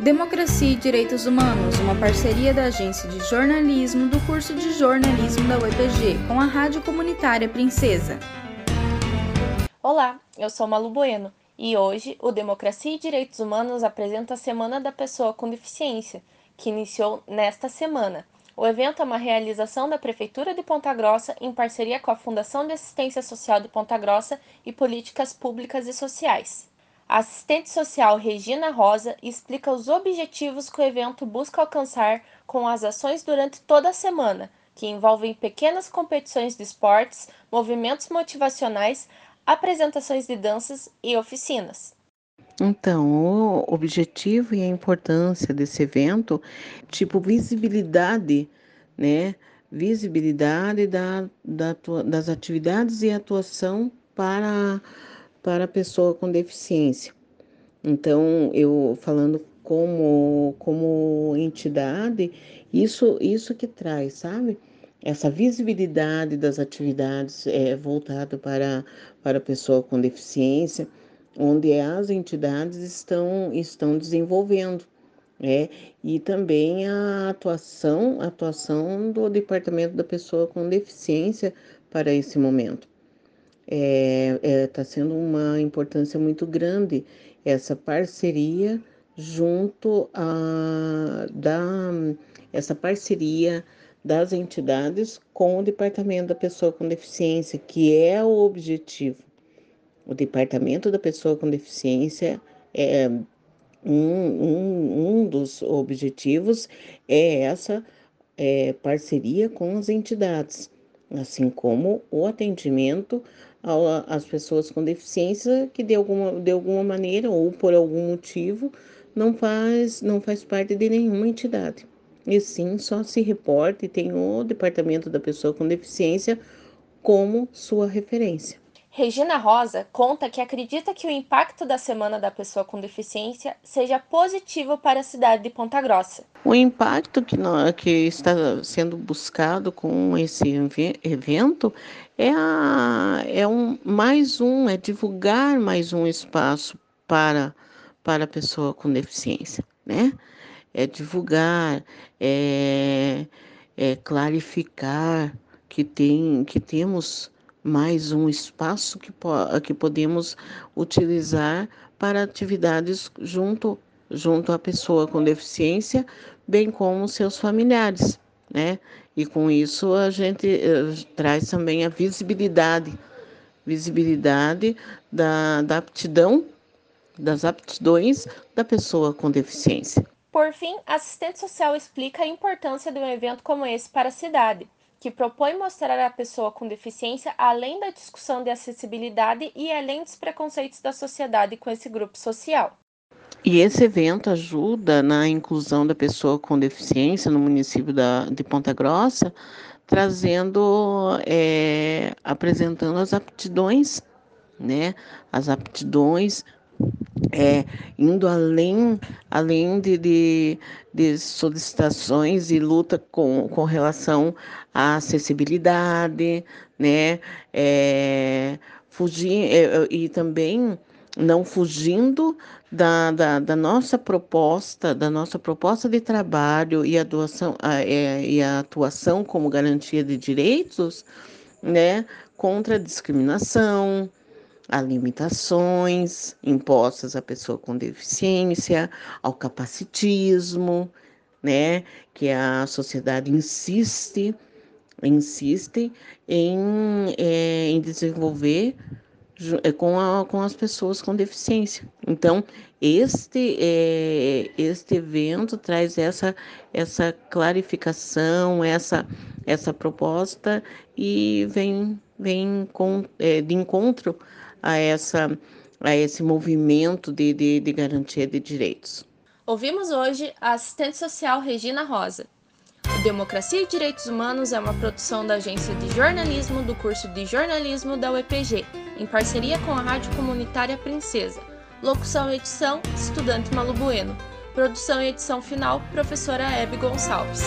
Democracia e Direitos Humanos, uma parceria da Agência de Jornalismo do curso de jornalismo da UEPG com a Rádio Comunitária Princesa. Olá, eu sou Malu Bueno e hoje o Democracia e Direitos Humanos apresenta a Semana da Pessoa com Deficiência, que iniciou nesta semana. O evento é uma realização da Prefeitura de Ponta Grossa em parceria com a Fundação de Assistência Social de Ponta Grossa e Políticas Públicas e Sociais. A assistente social Regina Rosa explica os objetivos que o evento busca alcançar com as ações durante toda a semana, que envolvem pequenas competições de esportes, movimentos motivacionais, apresentações de danças e oficinas. Então, o objetivo e a importância desse evento, tipo visibilidade, né? Visibilidade da, da, das atividades e atuação para, para a pessoa com deficiência. Então, eu falando como, como entidade, isso, isso que traz, sabe? Essa visibilidade das atividades é voltada para, para a pessoa com deficiência onde as entidades estão, estão desenvolvendo. É, e também a atuação, a atuação do Departamento da Pessoa com Deficiência para esse momento. Está é, é, tá sendo uma importância muito grande essa parceria junto a da essa parceria das entidades com o Departamento da Pessoa com Deficiência, que é o objetivo. O Departamento da Pessoa com Deficiência é um, um, um dos objetivos é essa é, parceria com as entidades, assim como o atendimento às pessoas com deficiência que de alguma, de alguma maneira ou por algum motivo não faz, não faz parte de nenhuma entidade. E sim, só se reporta e tem o Departamento da Pessoa com Deficiência como sua referência. Regina Rosa conta que acredita que o impacto da Semana da Pessoa com Deficiência seja positivo para a cidade de Ponta Grossa. O impacto que, que está sendo buscado com esse evento é, a, é um, mais um, é divulgar mais um espaço para, para a pessoa com deficiência, né? É divulgar, é, é clarificar que, tem, que temos mais um espaço que, que podemos utilizar para atividades junto, junto à pessoa com deficiência, bem como seus familiares, né? E com isso a gente uh, traz também a visibilidade, visibilidade da, da aptidão, das aptidões da pessoa com deficiência. Por fim, a assistente social explica a importância de um evento como esse para a cidade que propõe mostrar a pessoa com deficiência além da discussão de acessibilidade e além dos preconceitos da sociedade com esse grupo social. E esse evento ajuda na inclusão da pessoa com deficiência no município da, de Ponta Grossa, trazendo, é, apresentando as aptidões, né? As aptidões é, indo além, além de, de, de, solicitações e luta com, com relação à acessibilidade, né? É, fugir, é, e também não fugindo da, da, da, nossa proposta, da nossa proposta de trabalho e a, doação, a, é, e a atuação como garantia de direitos, né? Contra a discriminação, a limitações impostas à pessoa com deficiência, ao capacitismo, né, que a sociedade insiste, insiste em, é, em desenvolver é, com, a, com as pessoas com deficiência. Então, este, é, este evento traz essa, essa clarificação, essa, essa proposta e vem, vem com, é, de encontro a, essa, a esse movimento de, de, de garantia de direitos. Ouvimos hoje a assistente social Regina Rosa. O Democracia e Direitos Humanos é uma produção da Agência de Jornalismo do curso de Jornalismo da UEPG, em parceria com a Rádio Comunitária Princesa. Locução e edição, estudante Malu Bueno. Produção e edição final, professora Hebe Gonçalves.